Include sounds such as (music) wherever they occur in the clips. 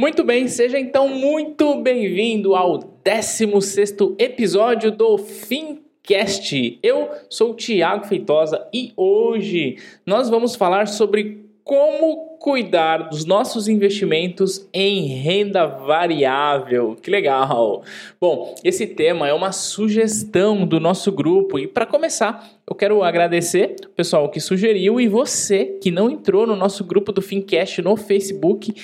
Muito bem, seja então muito bem-vindo ao 16 episódio do Fincast. Eu sou o Thiago Feitosa e hoje nós vamos falar sobre como cuidar dos nossos investimentos em renda variável. Que legal! Bom, esse tema é uma sugestão do nosso grupo e para começar, eu quero agradecer o pessoal que sugeriu e você que não entrou no nosso grupo do Fincast no Facebook.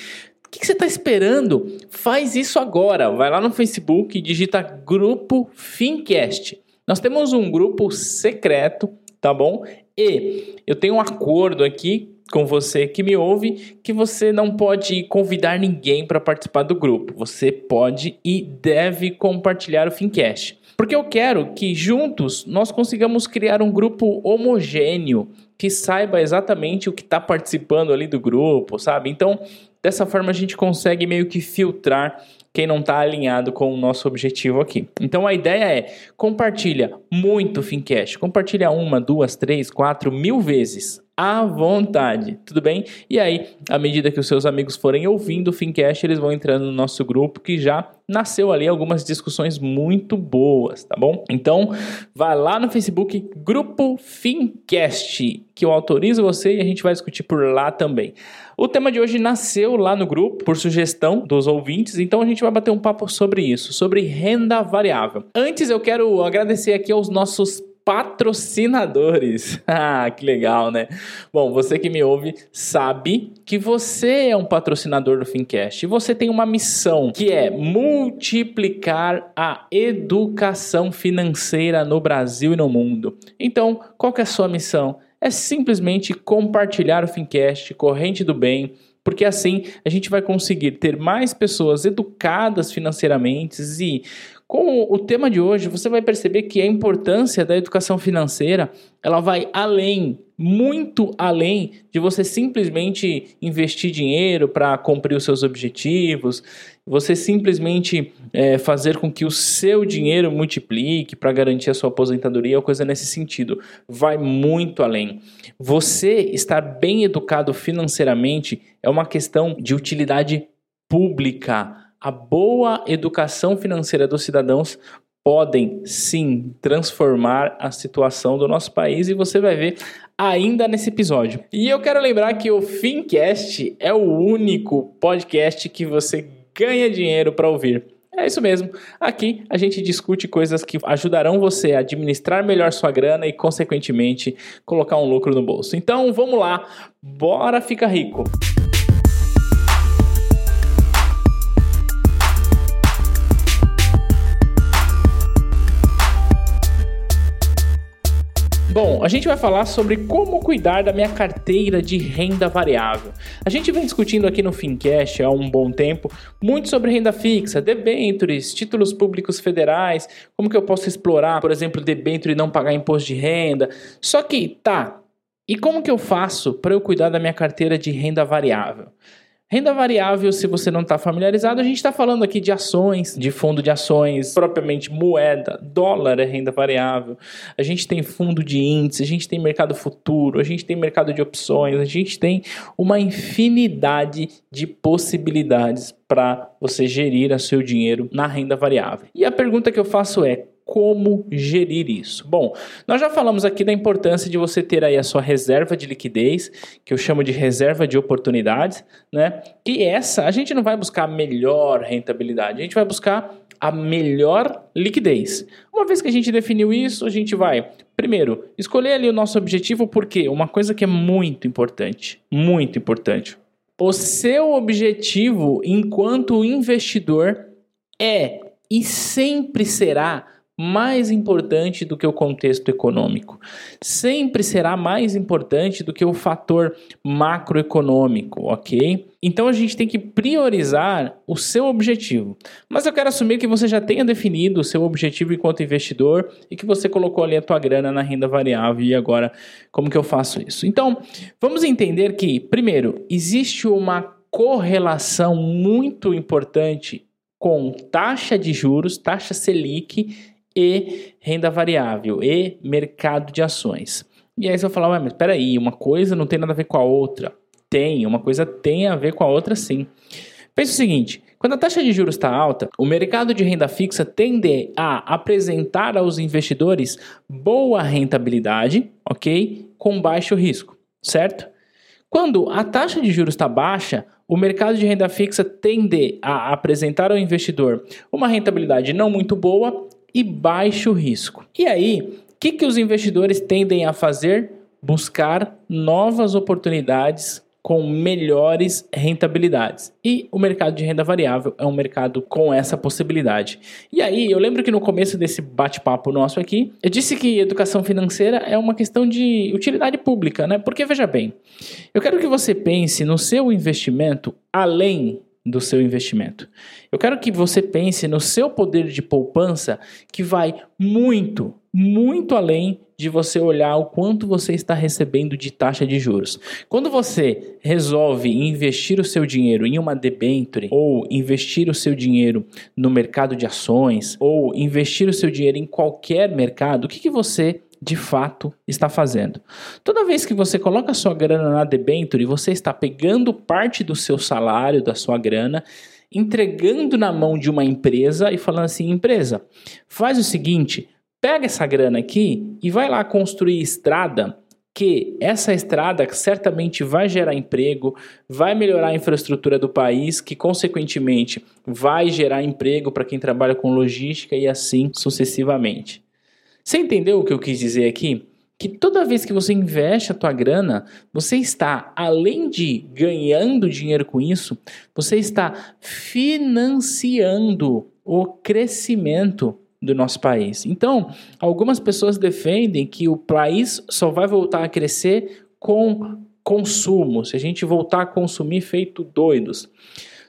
O que, que você está esperando? Faz isso agora. Vai lá no Facebook e digita Grupo Fincast. Nós temos um grupo secreto, tá bom? E eu tenho um acordo aqui com você que me ouve que você não pode convidar ninguém para participar do grupo. Você pode e deve compartilhar o Fincast. Porque eu quero que juntos nós consigamos criar um grupo homogêneo que saiba exatamente o que está participando ali do grupo, sabe? Então, Dessa forma a gente consegue meio que filtrar quem não está alinhado com o nosso objetivo aqui. Então a ideia é compartilha muito Fincast, compartilha uma, duas, três, quatro, mil vezes à vontade, tudo bem? E aí, à medida que os seus amigos forem ouvindo o Fincast, eles vão entrando no nosso grupo que já nasceu ali algumas discussões muito boas, tá bom? Então, vai lá no Facebook, Grupo Fincast, que eu autorizo você e a gente vai discutir por lá também. O tema de hoje nasceu lá no grupo por sugestão dos ouvintes, então a gente vai bater um papo sobre isso, sobre renda variável. Antes eu quero agradecer aqui aos nossos patrocinadores. (laughs) ah, que legal, né? Bom, você que me ouve sabe que você é um patrocinador do Fincast e você tem uma missão que é multiplicar a educação financeira no Brasil e no mundo. Então, qual que é a sua missão? É simplesmente compartilhar o Fincast, corrente do bem, porque assim a gente vai conseguir ter mais pessoas educadas financeiramente e com o tema de hoje, você vai perceber que a importância da educação financeira, ela vai além, muito além de você simplesmente investir dinheiro para cumprir os seus objetivos, você simplesmente é, fazer com que o seu dinheiro multiplique para garantir a sua aposentadoria ou coisa nesse sentido. Vai muito além. Você estar bem educado financeiramente é uma questão de utilidade pública a boa educação financeira dos cidadãos podem sim transformar a situação do nosso país e você vai ver ainda nesse episódio. E eu quero lembrar que o Fincast é o único podcast que você ganha dinheiro para ouvir. É isso mesmo. Aqui a gente discute coisas que ajudarão você a administrar melhor sua grana e, consequentemente, colocar um lucro no bolso. Então, vamos lá. Bora ficar rico. Bom, a gente vai falar sobre como cuidar da minha carteira de renda variável. A gente vem discutindo aqui no Fincast há um bom tempo muito sobre renda fixa, debentures, títulos públicos federais, como que eu posso explorar, por exemplo, debenture e não pagar imposto de renda. Só que, tá, e como que eu faço para eu cuidar da minha carteira de renda variável? Renda variável, se você não está familiarizado, a gente está falando aqui de ações, de fundo de ações, propriamente moeda, dólar é renda variável. A gente tem fundo de índice, a gente tem mercado futuro, a gente tem mercado de opções, a gente tem uma infinidade de possibilidades para você gerir o seu dinheiro na renda variável. E a pergunta que eu faço é: como gerir isso? Bom, nós já falamos aqui da importância de você ter aí a sua reserva de liquidez, que eu chamo de reserva de oportunidades, né? Que essa a gente não vai buscar a melhor rentabilidade, a gente vai buscar a melhor liquidez. Uma vez que a gente definiu isso, a gente vai, primeiro, escolher ali o nosso objetivo, porque uma coisa que é muito importante, muito importante. O seu objetivo enquanto investidor é e sempre será mais importante do que o contexto econômico. Sempre será mais importante do que o fator macroeconômico, ok? Então a gente tem que priorizar o seu objetivo. Mas eu quero assumir que você já tenha definido o seu objetivo enquanto investidor e que você colocou ali a tua grana na renda variável e agora como que eu faço isso? Então, vamos entender que, primeiro, existe uma correlação muito importante com taxa de juros, taxa Selic e renda variável e mercado de ações. E aí você vai falar, ué, mas peraí, uma coisa não tem nada a ver com a outra. Tem, uma coisa tem a ver com a outra sim. Pensa o seguinte: quando a taxa de juros está alta, o mercado de renda fixa tende a apresentar aos investidores boa rentabilidade, ok? Com baixo risco, certo? Quando a taxa de juros está baixa, o mercado de renda fixa tende a apresentar ao investidor uma rentabilidade não muito boa e baixo risco. E aí, o que, que os investidores tendem a fazer? Buscar novas oportunidades com melhores rentabilidades. E o mercado de renda variável é um mercado com essa possibilidade. E aí, eu lembro que no começo desse bate-papo nosso aqui, eu disse que educação financeira é uma questão de utilidade pública, né? Porque veja bem, eu quero que você pense no seu investimento além do seu investimento. Eu quero que você pense no seu poder de poupança que vai muito, muito além de você olhar o quanto você está recebendo de taxa de juros. Quando você resolve investir o seu dinheiro em uma debenture ou investir o seu dinheiro no mercado de ações ou investir o seu dinheiro em qualquer mercado, o que, que você de fato está fazendo. Toda vez que você coloca sua grana na debenture, você está pegando parte do seu salário, da sua grana, entregando na mão de uma empresa e falando assim: empresa, faz o seguinte, pega essa grana aqui e vai lá construir estrada. Que essa estrada certamente vai gerar emprego, vai melhorar a infraestrutura do país, que consequentemente vai gerar emprego para quem trabalha com logística e assim sucessivamente. Você entendeu o que eu quis dizer aqui? Que toda vez que você investe a tua grana, você está, além de ganhando dinheiro com isso, você está financiando o crescimento do nosso país. Então, algumas pessoas defendem que o país só vai voltar a crescer com consumo, se a gente voltar a consumir feito doidos.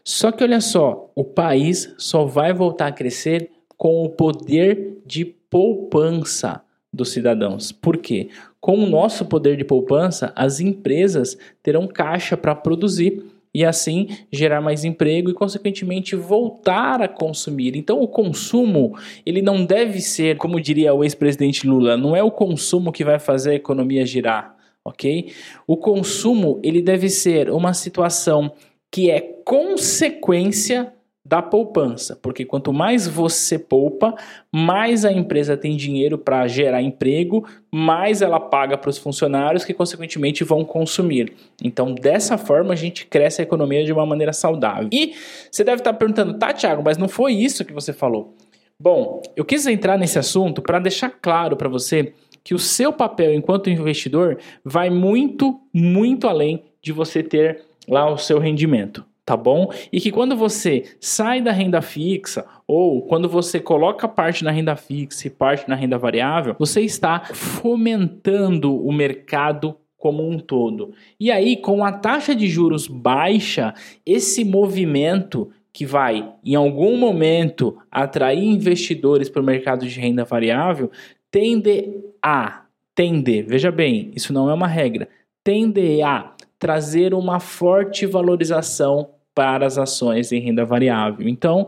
Só que olha só, o país só vai voltar a crescer com o poder de poupança dos cidadãos. Por quê? Com o nosso poder de poupança, as empresas terão caixa para produzir e assim gerar mais emprego e consequentemente voltar a consumir. Então o consumo, ele não deve ser, como diria o ex-presidente Lula, não é o consumo que vai fazer a economia girar, OK? O consumo, ele deve ser uma situação que é consequência da poupança, porque quanto mais você poupa, mais a empresa tem dinheiro para gerar emprego, mais ela paga para os funcionários que consequentemente vão consumir. Então, dessa forma a gente cresce a economia de uma maneira saudável. E você deve estar perguntando, tá, Thiago, mas não foi isso que você falou? Bom, eu quis entrar nesse assunto para deixar claro para você que o seu papel enquanto investidor vai muito, muito além de você ter lá o seu rendimento tá bom? E que quando você sai da renda fixa ou quando você coloca parte na renda fixa e parte na renda variável, você está fomentando o mercado como um todo. E aí, com a taxa de juros baixa, esse movimento que vai, em algum momento, atrair investidores para o mercado de renda variável, tende a, tende, veja bem, isso não é uma regra, tende a trazer uma forte valorização para as ações em renda variável. Então,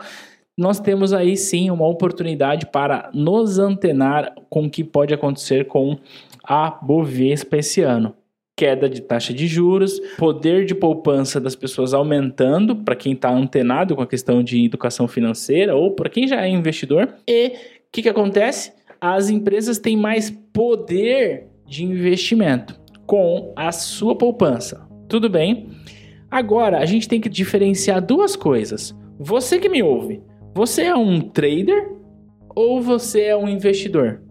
nós temos aí sim uma oportunidade para nos antenar com o que pode acontecer com a Bovespa esse ano. Queda de taxa de juros, poder de poupança das pessoas aumentando para quem está antenado com a questão de educação financeira ou para quem já é investidor. E o que, que acontece? As empresas têm mais poder de investimento com a sua poupança. Tudo bem? Agora, a gente tem que diferenciar duas coisas. Você que me ouve, você é um trader ou você é um investidor?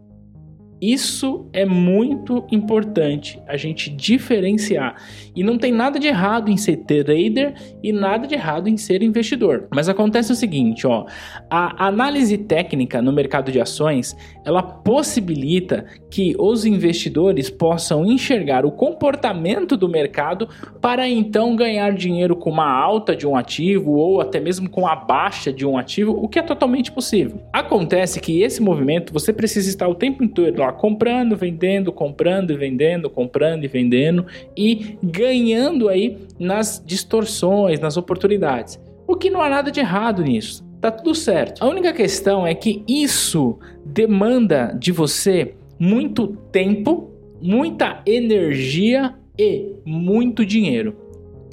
Isso é muito importante a gente diferenciar. E não tem nada de errado em ser trader e nada de errado em ser investidor. Mas acontece o seguinte, ó, a análise técnica no mercado de ações, ela possibilita que os investidores possam enxergar o comportamento do mercado para então ganhar dinheiro com uma alta de um ativo ou até mesmo com a baixa de um ativo, o que é totalmente possível. Acontece que esse movimento você precisa estar o tempo inteiro lá comprando, vendendo, comprando e vendendo, comprando e vendendo e ganhando aí nas distorções, nas oportunidades. O que não há nada de errado nisso. Tá tudo certo. A única questão é que isso demanda de você muito tempo, muita energia e muito dinheiro.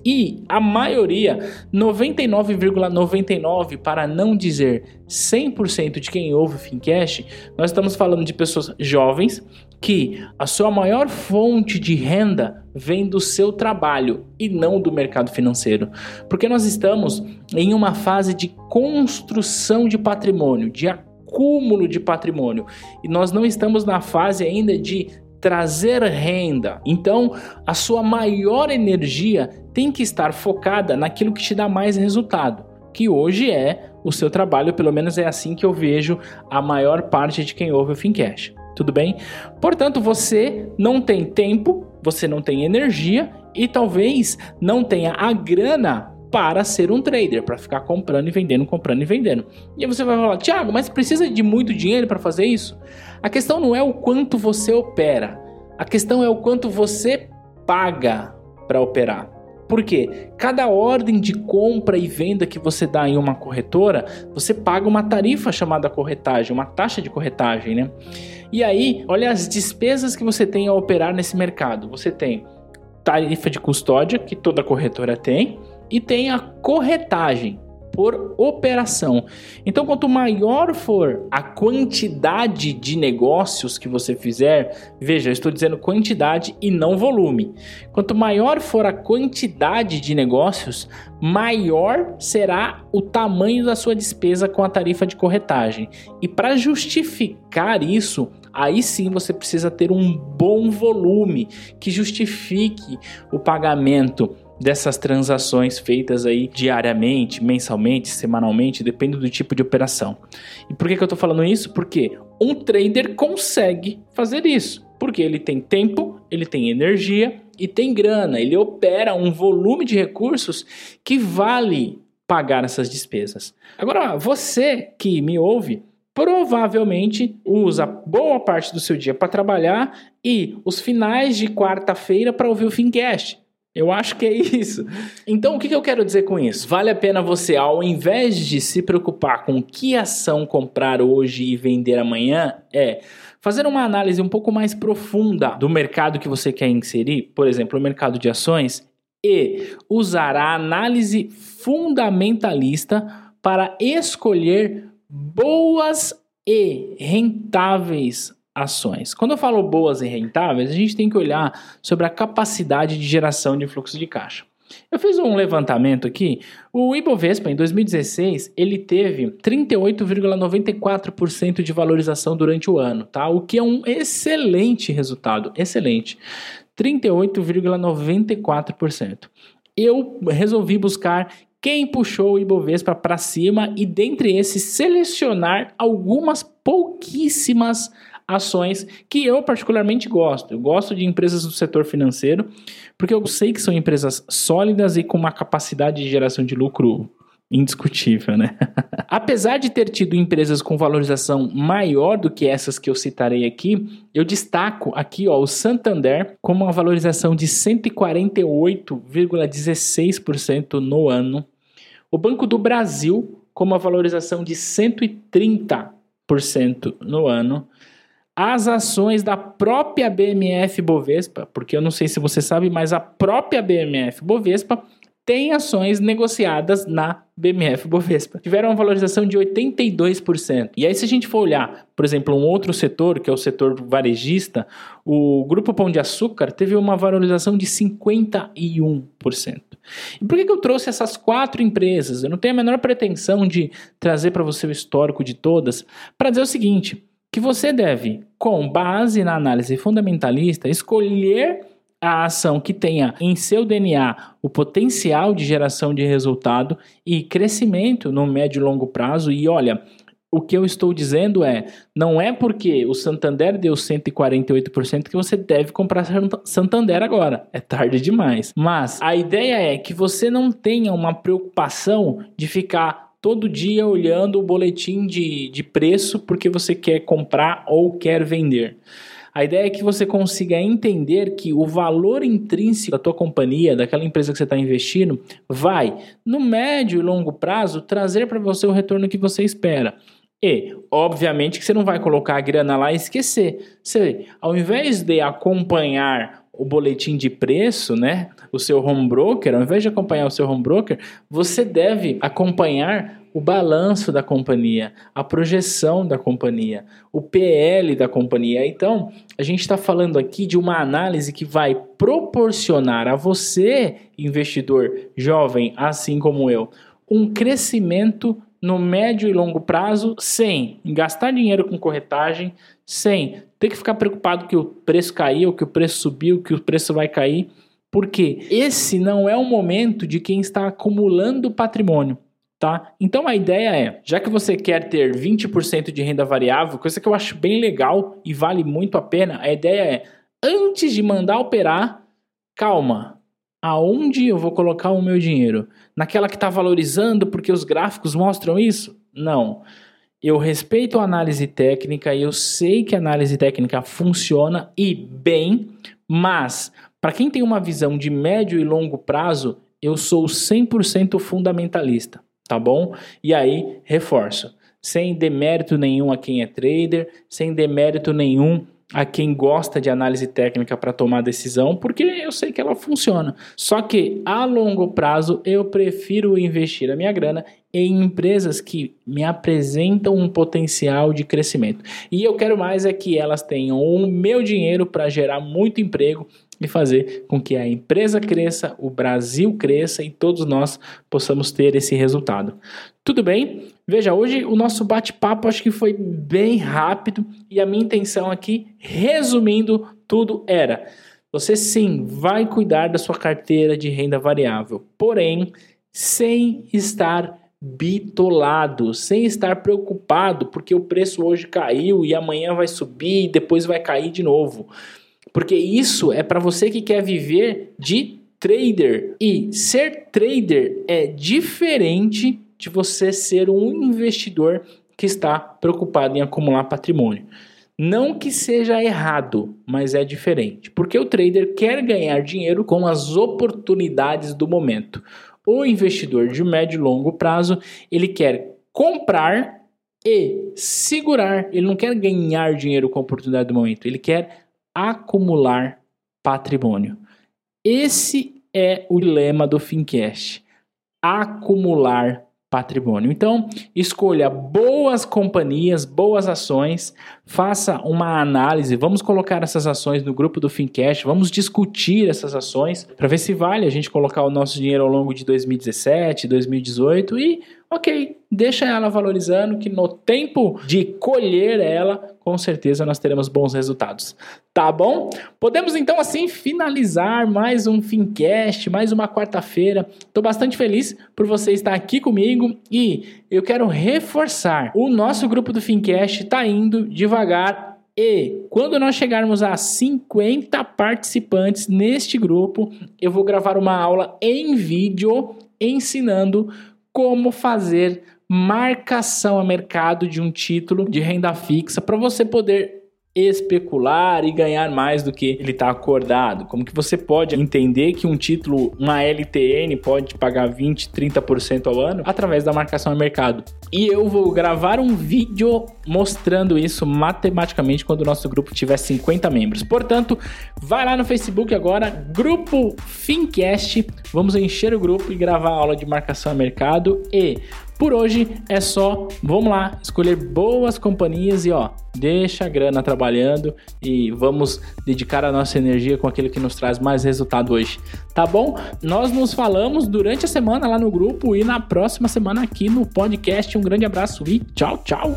E a maioria, 99,99 para não dizer 100% de quem ouve o Fincast, nós estamos falando de pessoas jovens que a sua maior fonte de renda vem do seu trabalho e não do mercado financeiro. Porque nós estamos em uma fase de construção de patrimônio, de acúmulo de patrimônio, e nós não estamos na fase ainda de trazer renda. Então, a sua maior energia tem que estar focada naquilo que te dá mais resultado, que hoje é o seu trabalho, pelo menos é assim que eu vejo a maior parte de quem ouve o Fincash. Tudo bem? Portanto, você não tem tempo, você não tem energia e talvez não tenha a grana para ser um trader, para ficar comprando e vendendo, comprando e vendendo. E aí você vai falar, Thiago, mas precisa de muito dinheiro para fazer isso? A questão não é o quanto você opera, a questão é o quanto você paga para operar. Porque cada ordem de compra e venda que você dá em uma corretora, você paga uma tarifa chamada corretagem, uma taxa de corretagem, né? E aí, olha as despesas que você tem a operar nesse mercado. Você tem tarifa de custódia, que toda corretora tem, e tem a corretagem por operação. Então, quanto maior for a quantidade de negócios que você fizer, veja, eu estou dizendo quantidade e não volume. Quanto maior for a quantidade de negócios, maior será o tamanho da sua despesa com a tarifa de corretagem. E para justificar isso, aí sim você precisa ter um bom volume que justifique o pagamento dessas transações feitas aí diariamente, mensalmente, semanalmente, depende do tipo de operação. E por que, que eu estou falando isso? Porque um trader consegue fazer isso. Porque ele tem tempo, ele tem energia e tem grana. Ele opera um volume de recursos que vale pagar essas despesas. Agora, você que me ouve, provavelmente usa boa parte do seu dia para trabalhar e os finais de quarta-feira para ouvir o Fincast. Eu acho que é isso. Então, o que eu quero dizer com isso? Vale a pena você, ao invés de se preocupar com que ação comprar hoje e vender amanhã, é fazer uma análise um pouco mais profunda do mercado que você quer inserir, por exemplo, o mercado de ações, e usar a análise fundamentalista para escolher boas e rentáveis ações. Quando eu falo boas e rentáveis, a gente tem que olhar sobre a capacidade de geração de fluxo de caixa. Eu fiz um levantamento aqui. O Ibovespa em 2016 ele teve 38,94% de valorização durante o ano, tá? O que é um excelente resultado, excelente. 38,94%. Eu resolvi buscar quem puxou o Ibovespa para cima e dentre esses selecionar algumas pouquíssimas ações que eu particularmente gosto. Eu gosto de empresas do setor financeiro, porque eu sei que são empresas sólidas e com uma capacidade de geração de lucro indiscutível, né? (laughs) Apesar de ter tido empresas com valorização maior do que essas que eu citarei aqui, eu destaco aqui ó, o Santander com uma valorização de 148,16% no ano, o Banco do Brasil com uma valorização de 130% no ano, as ações da própria BMF Bovespa, porque eu não sei se você sabe, mas a própria BMF Bovespa tem ações negociadas na BMF Bovespa. Tiveram uma valorização de 82%. E aí, se a gente for olhar, por exemplo, um outro setor, que é o setor varejista, o Grupo Pão de Açúcar teve uma valorização de 51%. E por que, eu trouxe essas quatro empresas? Eu não tenho a menor pretensão de trazer para você o histórico de todas, para dizer o seguinte que você deve, com base na análise fundamentalista, escolher a ação que tenha em seu DNA o potencial de geração de resultado e crescimento no médio e longo prazo. E olha, o que eu estou dizendo é, não é porque o Santander deu 148% que você deve comprar Santander agora. É tarde demais. Mas a ideia é que você não tenha uma preocupação de ficar todo dia olhando o boletim de, de preço porque você quer comprar ou quer vender. A ideia é que você consiga entender que o valor intrínseco da tua companhia, daquela empresa que você está investindo, vai, no médio e longo prazo, trazer para você o retorno que você espera. E, obviamente, que você não vai colocar a grana lá e esquecer. Você, ao invés de acompanhar o boletim de preço, né? O seu home broker, ao invés de acompanhar o seu home broker, você deve acompanhar o balanço da companhia, a projeção da companhia, o PL da companhia. Então, a gente está falando aqui de uma análise que vai proporcionar a você, investidor jovem, assim como eu, um crescimento no médio e longo prazo sem gastar dinheiro com corretagem, sem ter que ficar preocupado que o preço caiu, que o preço subiu, que o preço vai cair, porque esse não é o momento de quem está acumulando patrimônio. Tá? Então a ideia é, já que você quer ter 20% de renda variável, coisa que eu acho bem legal e vale muito a pena, a ideia é, antes de mandar operar, calma, aonde eu vou colocar o meu dinheiro? Naquela que está valorizando porque os gráficos mostram isso? Não. Eu respeito a análise técnica e eu sei que a análise técnica funciona e bem, mas para quem tem uma visão de médio e longo prazo, eu sou 100% fundamentalista tá bom? E aí, reforço, sem demérito nenhum a quem é trader, sem demérito nenhum a quem gosta de análise técnica para tomar decisão, porque eu sei que ela funciona. Só que a longo prazo eu prefiro investir a minha grana em empresas que me apresentam um potencial de crescimento. E eu quero mais é que elas tenham o meu dinheiro para gerar muito emprego e fazer com que a empresa cresça, o Brasil cresça e todos nós possamos ter esse resultado. Tudo bem? Veja, hoje o nosso bate-papo acho que foi bem rápido e a minha intenção aqui, resumindo tudo, era: você sim vai cuidar da sua carteira de renda variável, porém, sem estar bitolado, sem estar preocupado porque o preço hoje caiu e amanhã vai subir e depois vai cair de novo. Porque isso é para você que quer viver de trader. E ser trader é diferente de você ser um investidor que está preocupado em acumular patrimônio. Não que seja errado, mas é diferente. Porque o trader quer ganhar dinheiro com as oportunidades do momento. O investidor de médio e longo prazo, ele quer comprar e segurar. Ele não quer ganhar dinheiro com a oportunidade do momento, ele quer acumular patrimônio. Esse é o lema do Fincast: acumular patrimônio. Então, escolha boas companhias, boas ações, faça uma análise, vamos colocar essas ações no grupo do Fincast, vamos discutir essas ações para ver se vale a gente colocar o nosso dinheiro ao longo de 2017, 2018 e ok, deixa ela valorizando que no tempo de colher ela, com certeza nós teremos bons resultados. Tá bom? Podemos então assim finalizar mais um Fincast, mais uma quarta-feira. Estou bastante feliz por você estar aqui comigo e eu quero reforçar: o nosso grupo do Fincast está indo devagar e quando nós chegarmos a 50 participantes neste grupo, eu vou gravar uma aula em vídeo ensinando como fazer marcação a mercado de um título de renda fixa para você poder especular e ganhar mais do que ele está acordado? Como que você pode entender que um título, uma LTN, pode pagar 20, 30% ao ano através da marcação a mercado? E eu vou gravar um vídeo mostrando isso matematicamente quando o nosso grupo tiver 50 membros. Portanto, vai lá no Facebook agora, grupo Fincast, vamos encher o grupo e gravar a aula de marcação a mercado e por hoje é só, vamos lá, escolher boas companhias e ó, deixa a grana trabalhando e vamos dedicar a nossa energia com aquilo que nos traz mais resultado hoje. Tá bom? Nós nos falamos durante a semana lá no grupo e na próxima semana aqui no podcast. Um grande abraço e tchau, tchau.